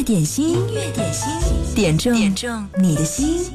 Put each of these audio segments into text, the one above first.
乐点心，音乐点心，点中点中你的心。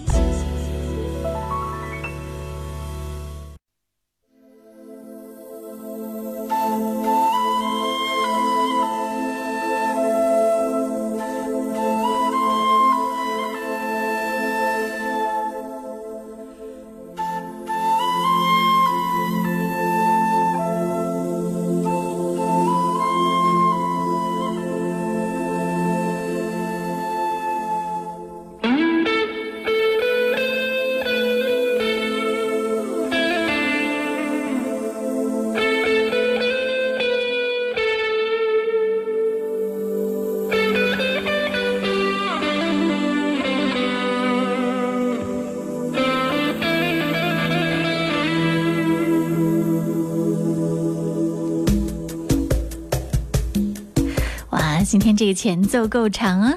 这个前奏够长啊！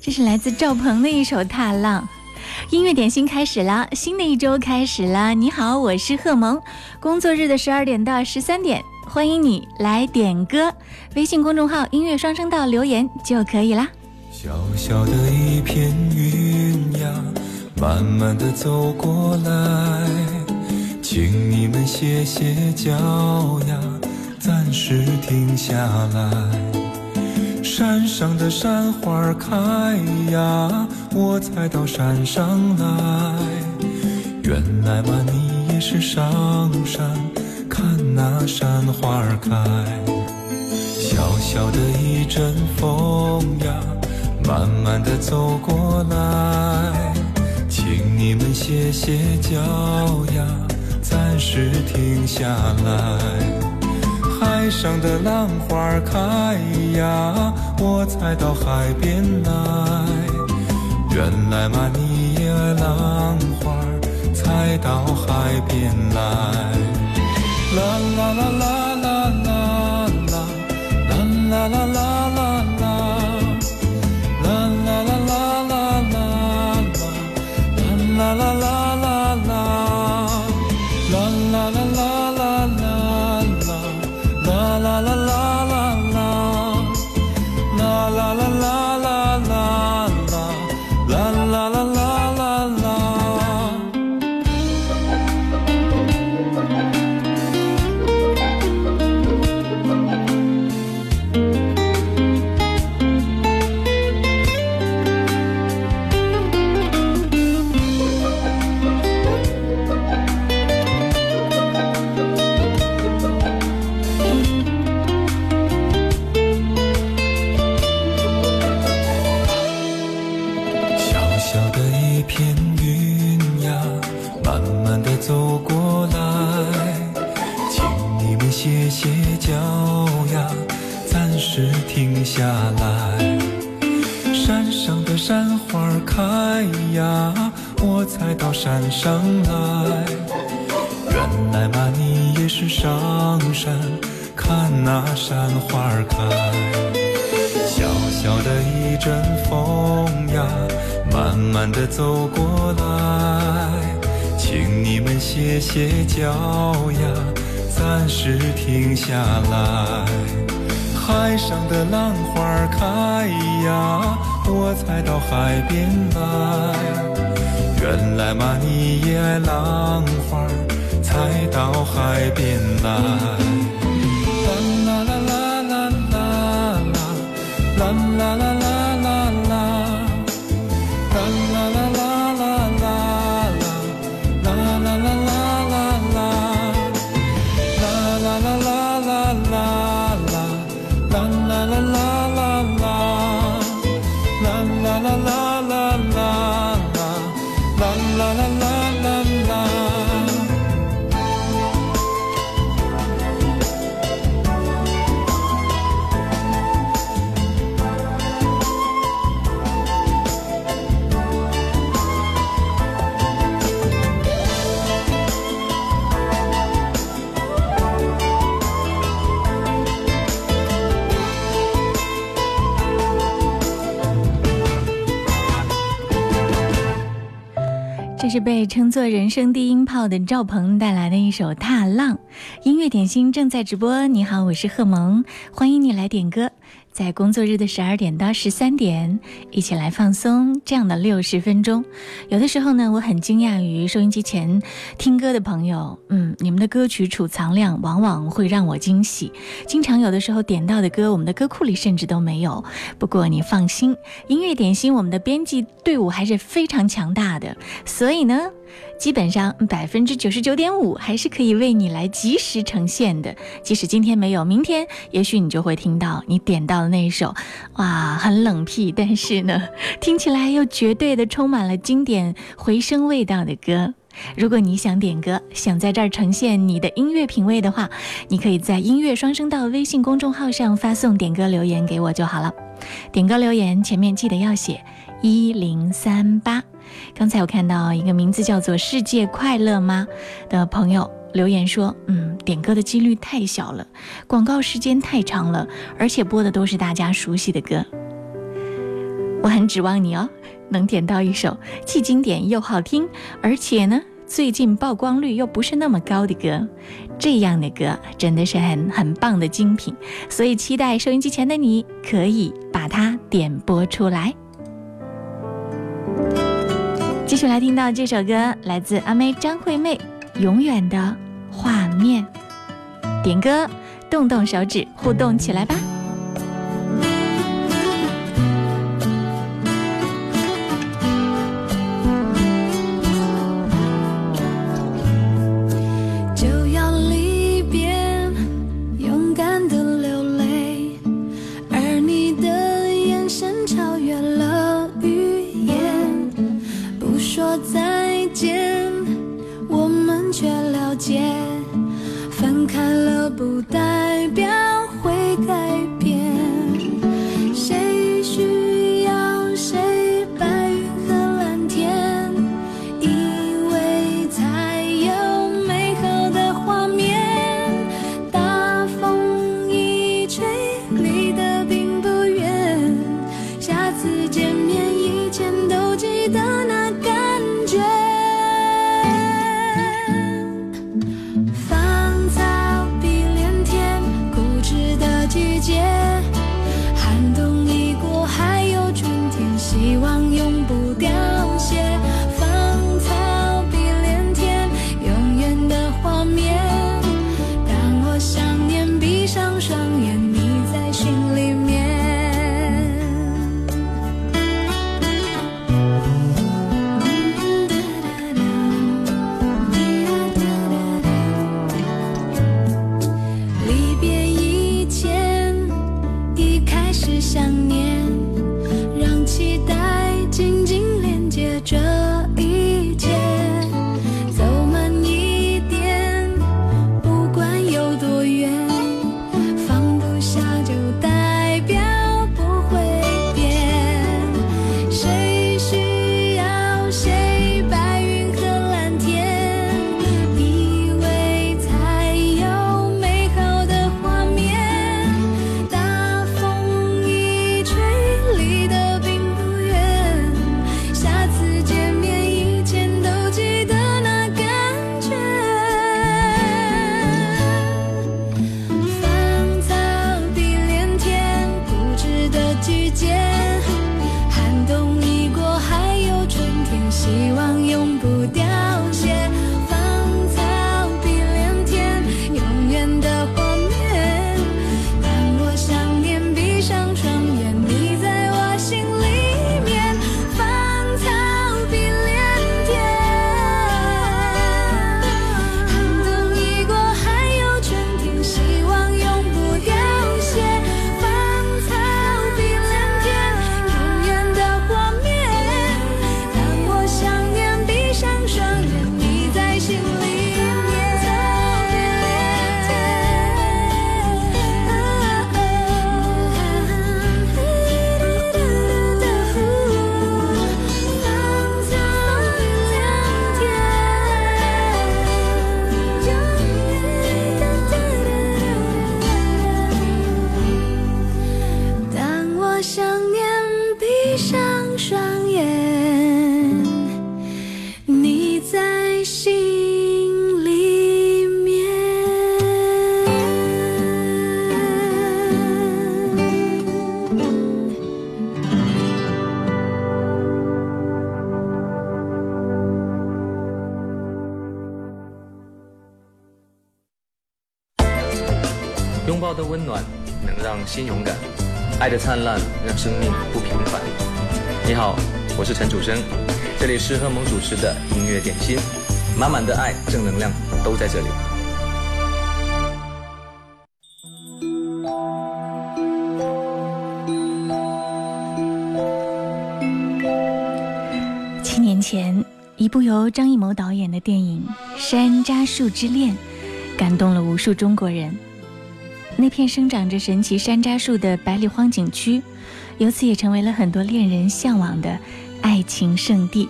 这是来自赵鹏的一首《踏浪》。音乐点心开始了，新的一周开始了。你好，我是贺萌。工作日的十二点到十三点，欢迎你来点歌。微信公众号“音乐双声道”留言就可以啦。小小的一片云呀，慢慢的走过来，请你们歇歇脚呀，暂时停下来。山上的山花开呀，我才到山上来。原来嘛，你也是上山看那山花开。小小的一阵风呀，慢慢的走过来，请你们歇歇脚呀，暂时停下来。海上的浪花开呀，我才到海边来。原来嘛，你也爱浪花，才到海边来。啦啦啦啦啦啦啦，啦啦啦啦啦啦，啦啦啦啦啦啦啦，啦啦啦。脚呀，暂时停下来。海上的浪花开呀，我才到海边来。原来嘛，你也爱浪花，才到海边来。啦啦啦啦啦啦，啦啦啦啦。是被称作人生低音炮的赵鹏带来的一首《踏浪》音乐点心正在直播。你好，我是贺萌，欢迎你来点歌。在工作日的十二点到十三点，一起来放松这样的六十分钟。有的时候呢，我很惊讶于收音机前听歌的朋友，嗯，你们的歌曲储藏量往往会让我惊喜。经常有的时候点到的歌，我们的歌库里甚至都没有。不过你放心，音乐点心我们的编辑队伍还是非常强大的，所以呢。基本上百分之九十九点五还是可以为你来及时呈现的。即使今天没有，明天也许你就会听到你点到的那一首，哇，很冷僻，但是呢，听起来又绝对的充满了经典回声味道的歌。如果你想点歌，想在这儿呈现你的音乐品味的话，你可以在音乐双声道微信公众号上发送点歌留言给我就好了。点歌留言前面记得要写一零三八。刚才我看到一个名字叫做“世界快乐吗”的朋友留言说：“嗯，点歌的几率太小了，广告时间太长了，而且播的都是大家熟悉的歌。我很指望你哦，能点到一首既经典又好听，而且呢最近曝光率又不是那么高的歌。这样的歌真的是很很棒的精品，所以期待收音机前的你可以把它点播出来。”就来听到这首歌，来自阿妹张惠妹，《永远的画面》。点歌，动动手指，互动起来吧。心勇敢，爱的灿烂让生命不平凡。你好，我是陈楚生，这里是贺蒙主持的音乐点心，满满的爱正能量都在这里。七年前，一部由张艺谋导演的电影《山楂树之恋》感动了无数中国人。那片生长着神奇山楂树的百里荒景区，由此也成为了很多恋人向往的爱情圣地。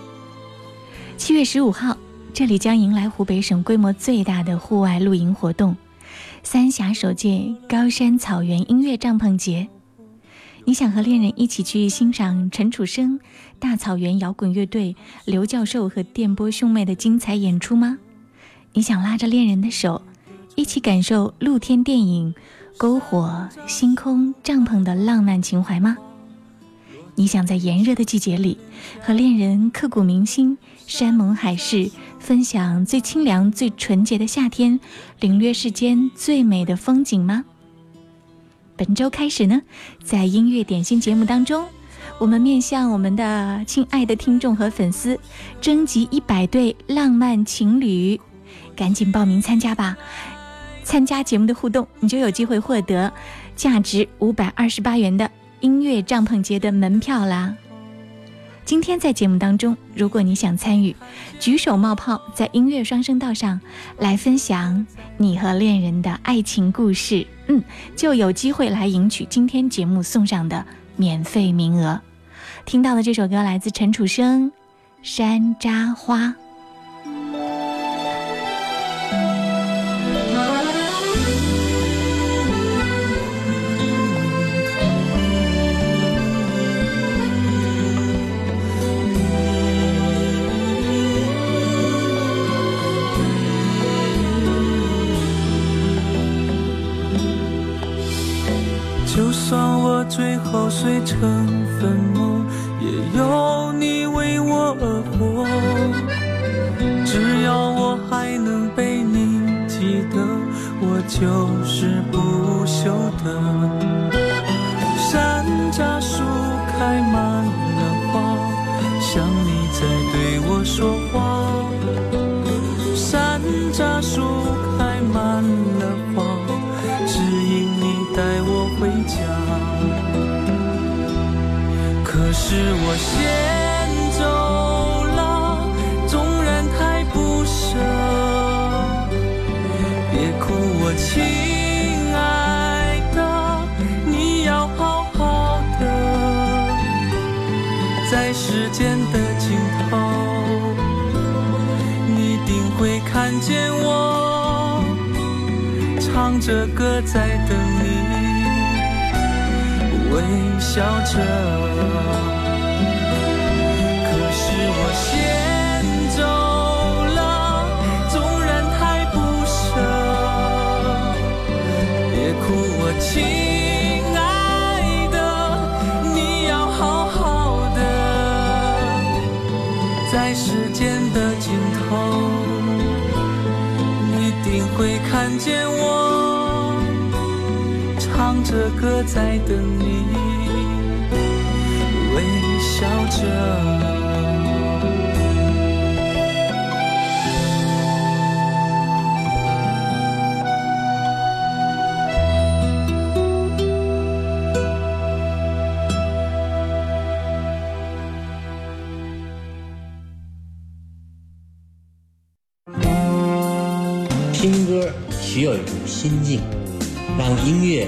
七月十五号，这里将迎来湖北省规模最大的户外露营活动——三峡首届高山草原音乐帐篷节。你想和恋人一起去欣赏陈楚生、大草原摇滚乐队、刘教授和电波兄妹的精彩演出吗？你想拉着恋人的手，一起感受露天电影、篝火、星空、帐篷的浪漫情怀吗？你想在炎热的季节里，和恋人刻骨铭心、山盟海誓，分享最清凉、最纯洁的夏天，领略世间最美的风景吗？本周开始呢，在音乐点心节目当中，我们面向我们的亲爱的听众和粉丝，征集一百对浪漫情侣，赶紧报名参加吧！参加节目的互动，你就有机会获得价值五百二十八元的音乐帐篷节的门票啦！今天在节目当中，如果你想参与，举手冒泡，在音乐双声道上来分享你和恋人的爱情故事，嗯，就有机会来赢取今天节目送上的免费名额。听到的这首歌来自陈楚生，《山楂花》。最后碎成粉末，也有你为我而活。只要我还能被你记得，我就是不朽的。是我先走了，纵然太不舍。别哭，我亲爱的，你要好好的，在时间的尽头。你一定会看见我，唱着歌在等，微笑着。可是我先走了，纵然还不舍，别哭，我亲爱的，你要好好的。在时间的尽头，你一定会看见我，着歌在等你，微笑着。听歌需要一种心境，让音乐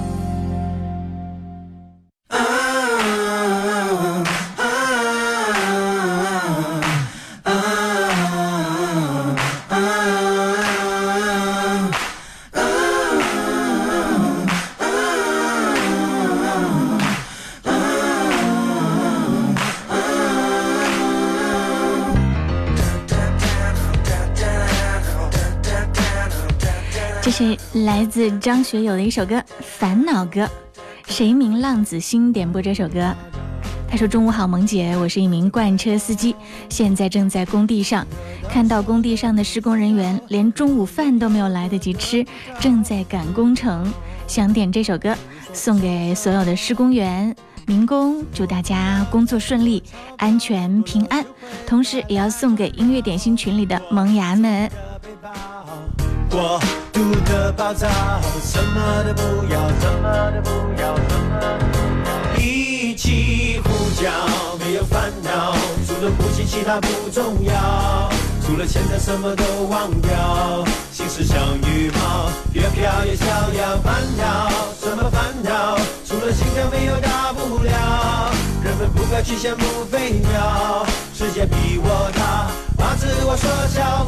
来自张学友的一首歌《烦恼歌》，谁名浪子心点播这首歌。他说：“中午好，萌姐，我是一名罐车司机，现在正在工地上，看到工地上的施工人员连中午饭都没有来得及吃，正在赶工程，想点这首歌送给所有的施工员、民工，祝大家工作顺利、安全平安，同时也要送给音乐点心群里的萌芽们。”过的暴躁，什么都不要，什么都不要，什么都不要。一起呼叫，没有烦恼，除了呼吸其他不重要。除了现在什么都忘掉，心事像羽毛，越飘越逍遥。烦恼什么烦恼？除了心跳没有大不了。人们不该去羡慕飞鸟，世界比我大，把自我缩小。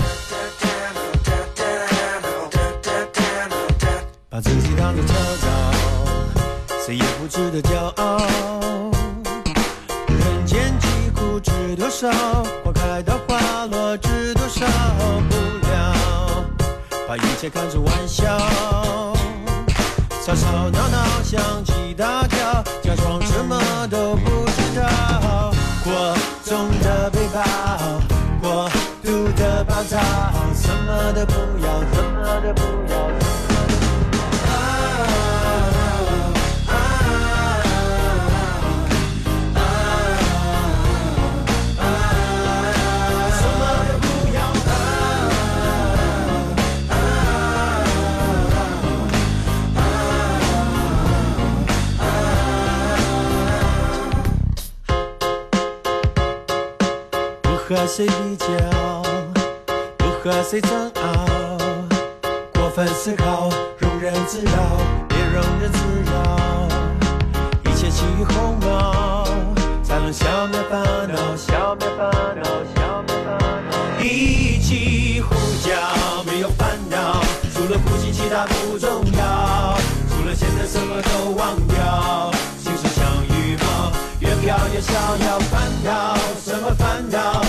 值得骄傲。人间疾苦知多少？花开到花落知多少？不了，把一切看作玩笑。吵吵闹闹，相机大叫，假装什么都不知道。过重的背包，过度的暴躁，什么都不和谁比较，不和谁争拗，过分思考，庸人自扰，别庸人自扰。一切起于鸿毛，才能消灭烦恼，消灭烦恼，消灭烦恼。一起呼叫，没有烦恼，除了呼吸，其他不重要。除了现在，什么都忘掉。心事像羽毛，越飘越逍遥。烦恼什么烦恼？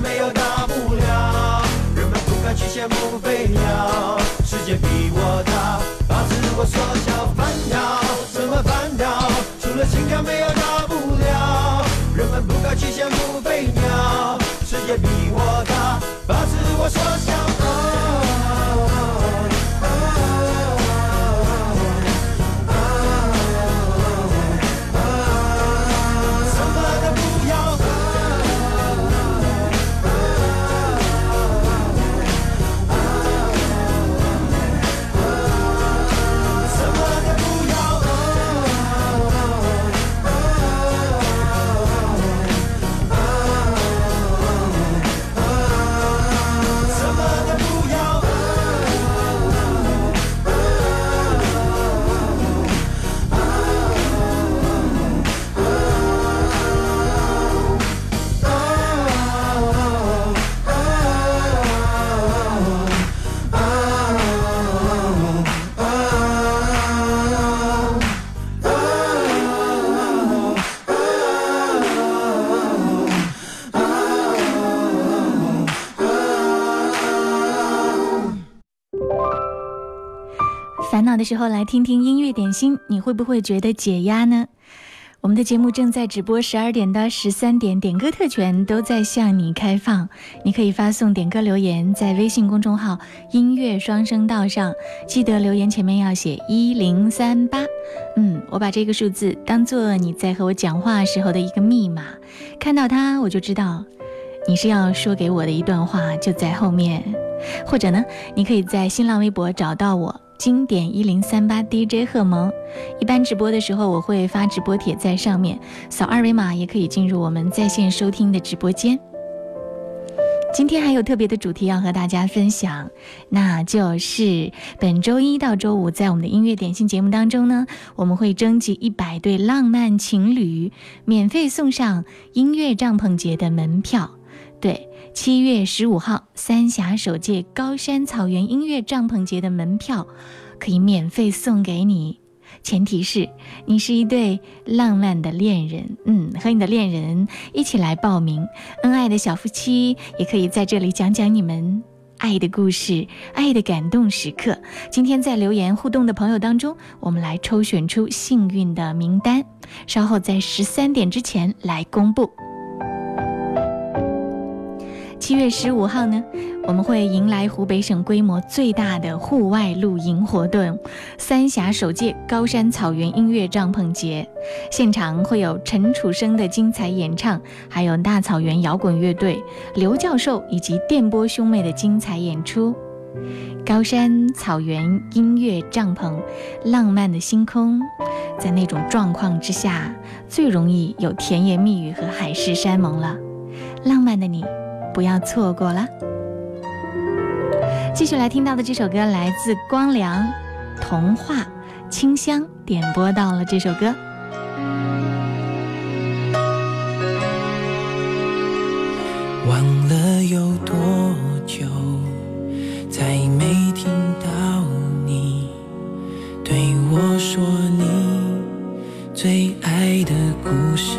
没有大不了，人们不该去羡慕飞鸟。世界比我大，把自我缩小。烦恼什么烦恼？除了情感没有大不了，人们不该去羡慕飞鸟。世界比我大，把自我缩时候来听听音乐点心，你会不会觉得解压呢？我们的节目正在直播，十二点到十三点，点歌特权都在向你开放。你可以发送点歌留言，在微信公众号“音乐双声道”上，记得留言前面要写一零三八。嗯，我把这个数字当做你在和我讲话时候的一个密码，看到它我就知道你是要说给我的一段话，就在后面。或者呢，你可以在新浪微博找到我。经典一零三八 DJ 贺萌，一般直播的时候我会发直播帖在上面，扫二维码也可以进入我们在线收听的直播间。今天还有特别的主题要和大家分享，那就是本周一到周五在我们的音乐点心节目当中呢，我们会征集一百对浪漫情侣，免费送上音乐帐篷节的门票。对。七月十五号，三峡首届高山草原音乐帐篷节的门票可以免费送给你，前提是你是一对浪漫的恋人，嗯，和你的恋人一起来报名。恩爱的小夫妻也可以在这里讲讲你们爱的故事、爱的感动时刻。今天在留言互动的朋友当中，我们来抽选出幸运的名单，稍后在十三点之前来公布。七月十五号呢，我们会迎来湖北省规模最大的户外露营活动——三峡首届高山草原音乐帐篷节。现场会有陈楚生的精彩演唱，还有大草原摇滚乐队刘教授以及电波兄妹的精彩演出。高山草原音乐帐篷，浪漫的星空，在那种状况之下，最容易有甜言蜜语和海誓山盟了。浪漫的你。不要错过了。继续来听到的这首歌来自光良，《童话》，清香点播到了这首歌。忘了有多久，再没听到你对我说你最爱的故事。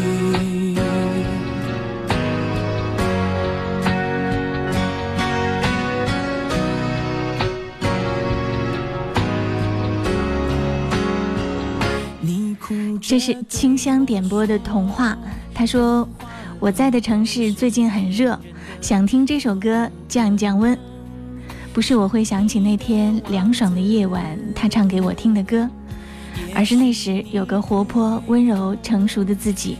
这是清香点播的童话。他说：“我在的城市最近很热，想听这首歌降降温。不是我会想起那天凉爽的夜晚，他唱给我听的歌，而是那时有个活泼、温柔、成熟的自己，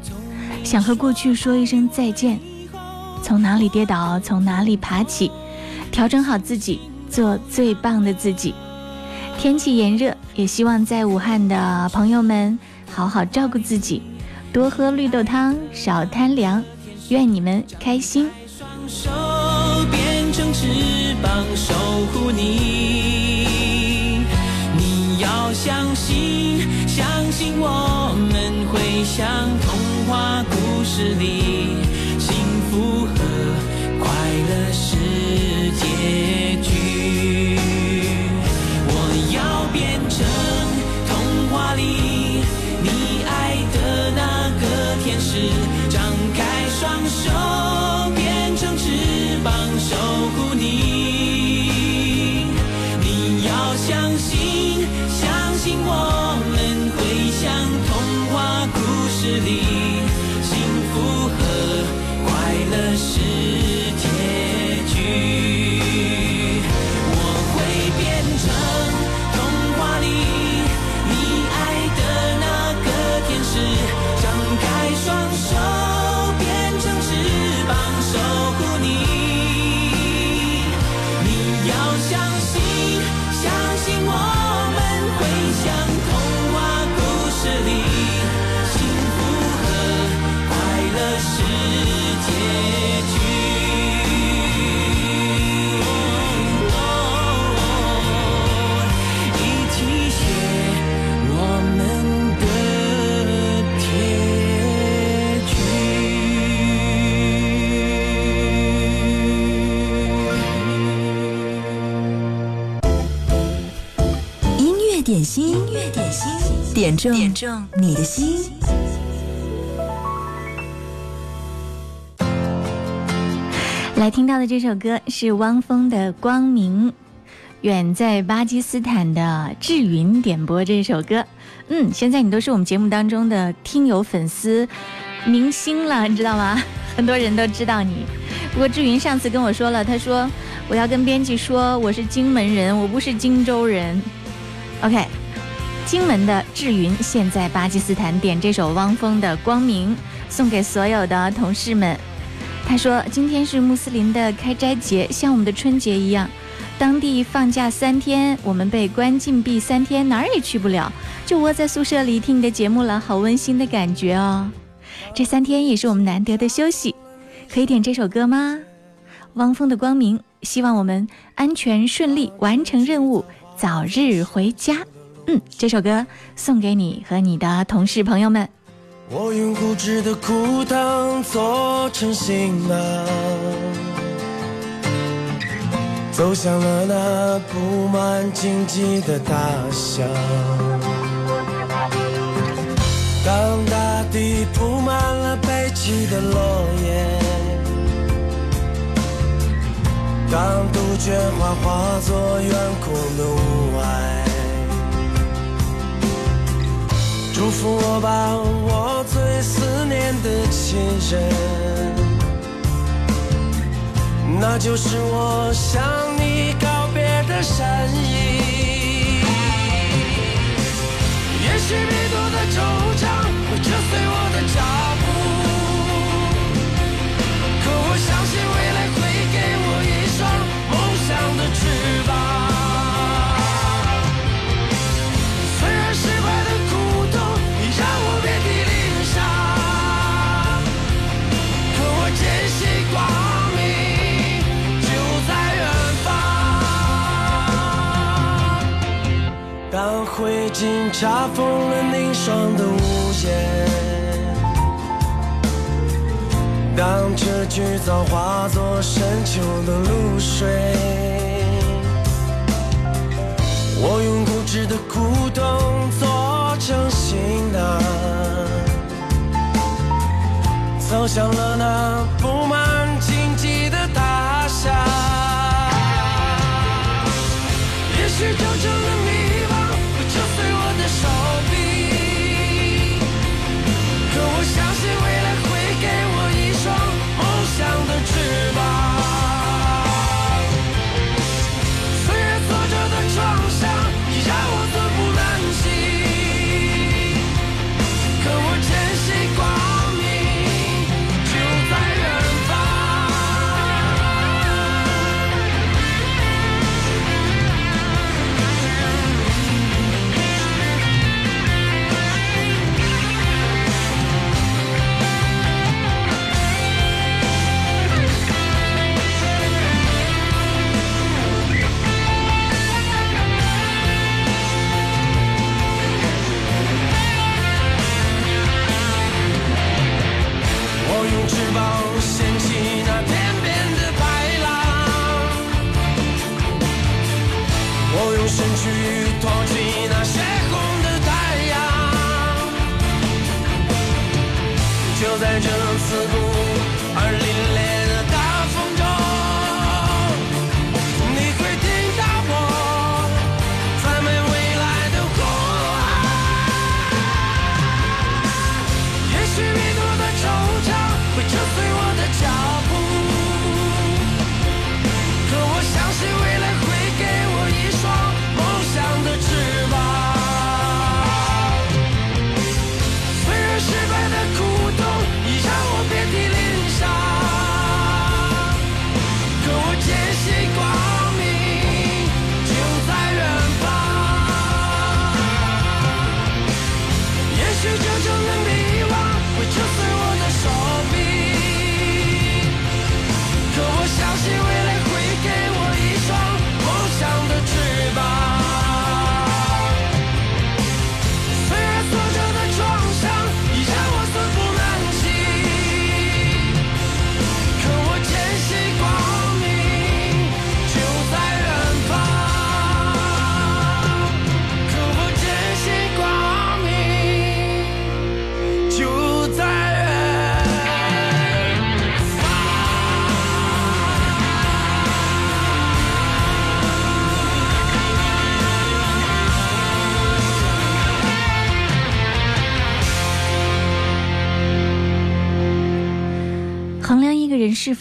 想和过去说一声再见。从哪里跌倒，从哪里爬起，调整好自己，做最棒的自己。天气炎热，也希望在武汉的朋友们好好照顾自己。”多喝绿豆汤，少贪凉，愿你们开心。双手变成翅膀守护你，你要相信，相信我们会像童话故事里，点中你的心。来听到的这首歌是汪峰的《光明》，远在巴基斯坦的志云点播这首歌。嗯，现在你都是我们节目当中的听友、粉丝、明星了，你知道吗？很多人都知道你。不过志云上次跟我说了，他说我要跟编辑说我是荆门人，我不是荆州人。OK，荆门的志云现在巴基斯坦点这首汪峰的《光明》，送给所有的同事们。他说今天是穆斯林的开斋节，像我们的春节一样，当地放假三天，我们被关禁闭三天，哪儿也去不了，就窝在宿舍里听你的节目了，好温馨的感觉哦。这三天也是我们难得的休息。可以点这首歌吗？汪峰的《光明》，希望我们安全顺利完成任务，早日回家。嗯，这首歌送给你和你的同事朋友们。我用固执的裤裆做成行囊，走向了那布满荆棘的大象。当大地铺满了悲泣的落叶。当杜鹃花化作远空的雾霭，祝福我吧，我最思念的亲人，那就是我向你告别的身影。也许迷途的惆怅会扯碎我的脚步，可我相信未灰烬查封了凝霜的屋檐。当这剧早化作深秋的露水，我用固执的苦痛做成行囊，走向了那布满荆棘的大厦。也许真正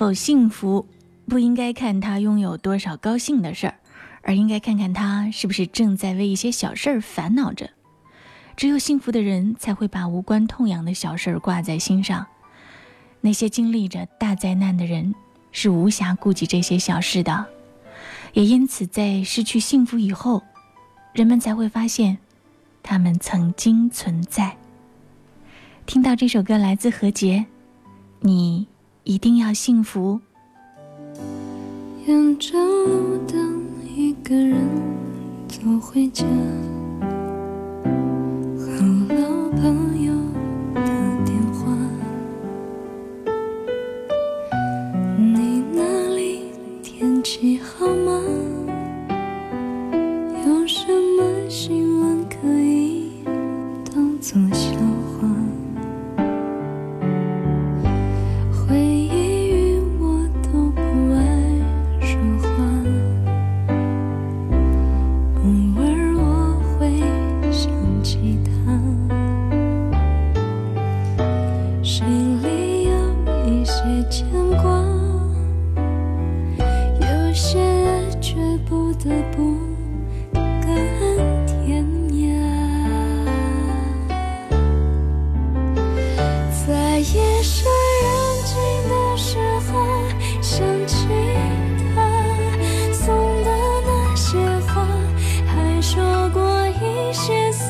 否幸福，不应该看他拥有多少高兴的事儿，而应该看看他是不是正在为一些小事儿烦恼着。只有幸福的人才会把无关痛痒的小事儿挂在心上。那些经历着大灾难的人是无暇顾及这些小事的，也因此在失去幸福以后，人们才会发现，他们曾经存在。听到这首歌来自何洁，你一定要幸福。沿着路灯，一个人走回家。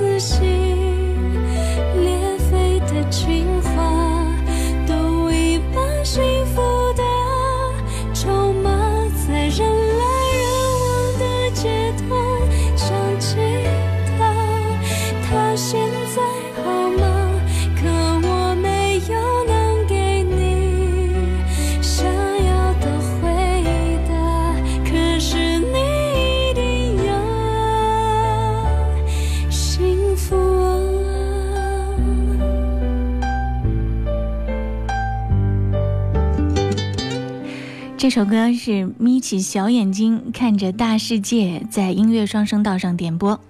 自信。这首歌是眯起小眼睛看着大世界，在音乐双声道上点播。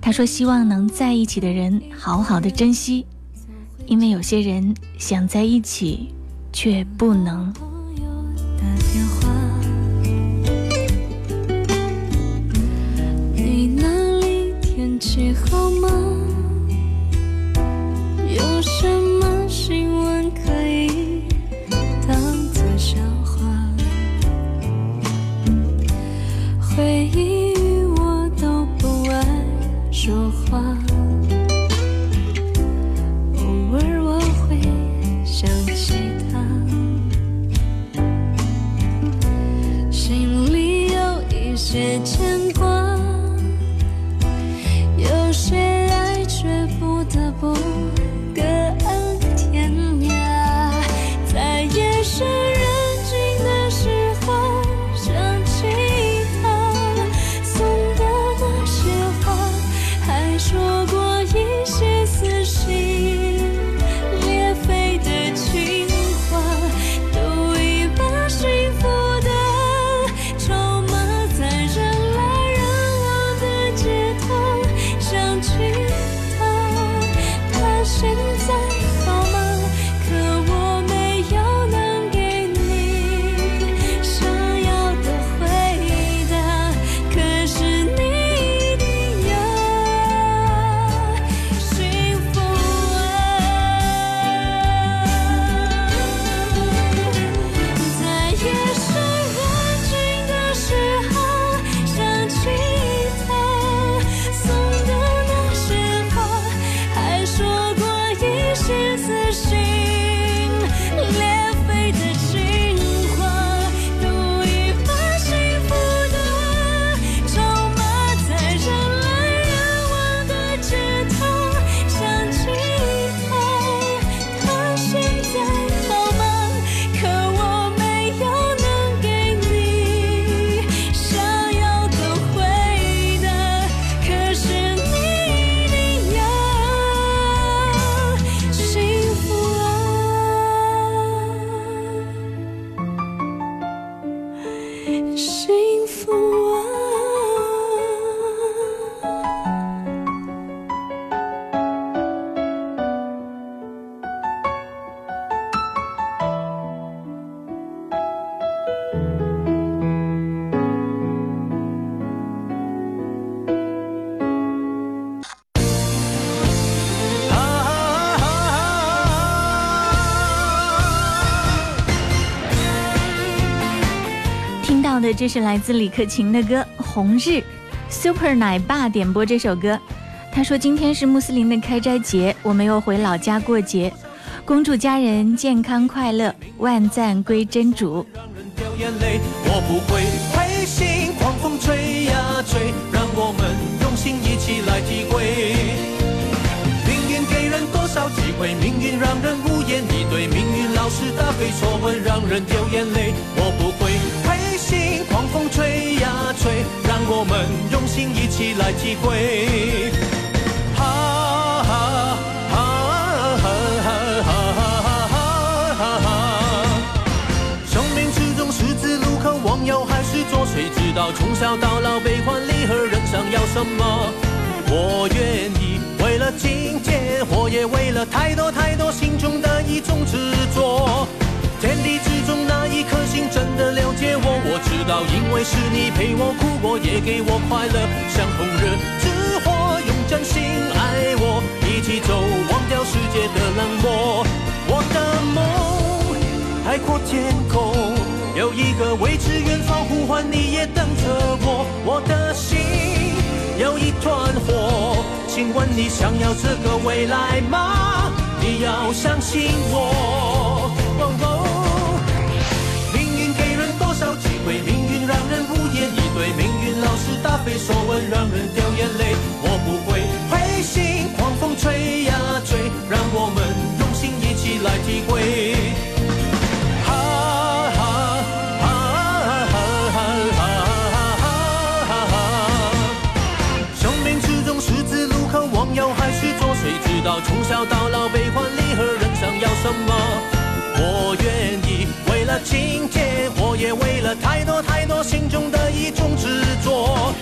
他说：“希望能在一起的人好好的珍惜，因为有些人想在一起，却不能。”，你那里天气好吗？说话。这是来自李克勤的歌《红日》，Super 奶爸点播这首歌。他说今天是穆斯林的开斋节，我们又回老家过节，恭祝家人健康快乐，万赞归真主。让人掉眼泪，我不会灰心，狂风吹呀吹，让我们用心一起来体会。命运给人多少机会，命运让人无言以对，命运老是答非所问，让人掉眼泪。我不会，狂风吹呀吹让我们用心一起来体会哈哈哈哈哈哈哈哈哈生命之中十字路口往右还是左谁知道从小到老悲欢离合人想要什么？我愿意为了金钱我也为了太多太多心中的一种执真的了解我，我知道，因为是你陪我哭过，也给我快乐，像红热之火，用真心爱我，一起走，忘掉世界的冷漠。我的梦海阔天空，有一个未知远方呼唤，你也等着我。我的心有一团火，请问你想要这个未来吗？你要相信我。命运让人无言以对，命运老是答非所问，让人掉眼泪。我不会灰心，狂风吹呀吹，让我们用心一起来体会。哈哈哈哈哈哈哈！生命之中十字路口，往右还是左？谁知道从小到老，悲欢离合，人生要什么？我愿意了金钱，我也为了太多太多心中的一种执着。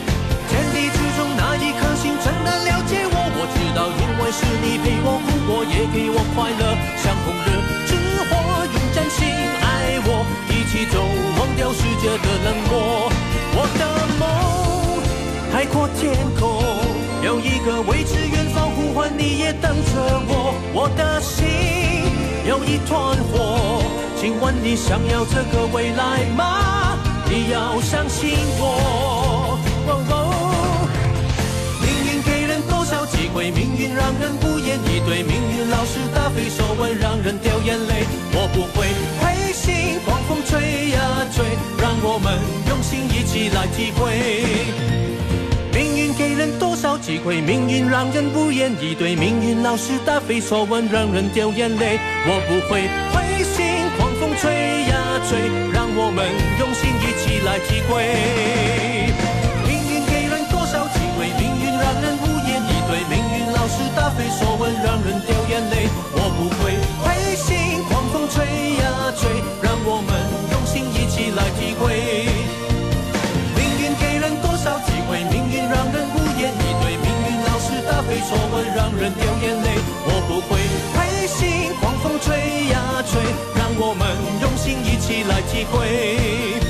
天地之中那一颗心真的了解我，我知道，因为是你陪我哭过，也给我快乐，像红日之火，用真心爱我，一起走，忘掉世界的冷漠。我的梦海阔天空，有一个未知远方呼唤，你也等着我。我的心有一团火，请问你想要这个未来吗？你要相信我。哦哦命运给人多少机会？命运让人无言以对，命运老是答非所问，让人掉眼泪。我不会灰心，狂风吹呀吹，让我们用心一起来体会。命运给人多少机会？命运让人无言以对，命运老是答非所问，让人掉眼泪。我不会，吹，让我们用心一起来体会。命运给人多少机会？命运让人无言以对，命运老是答非所问，让人掉眼泪。我不会灰心，狂风吹呀吹，让我们用心一起来体会。命运给人多少机会？命运让人无言以对，命运老是答非所问，让人掉眼泪。我不会灰心，狂风吹呀吹，我们用心一起来体会。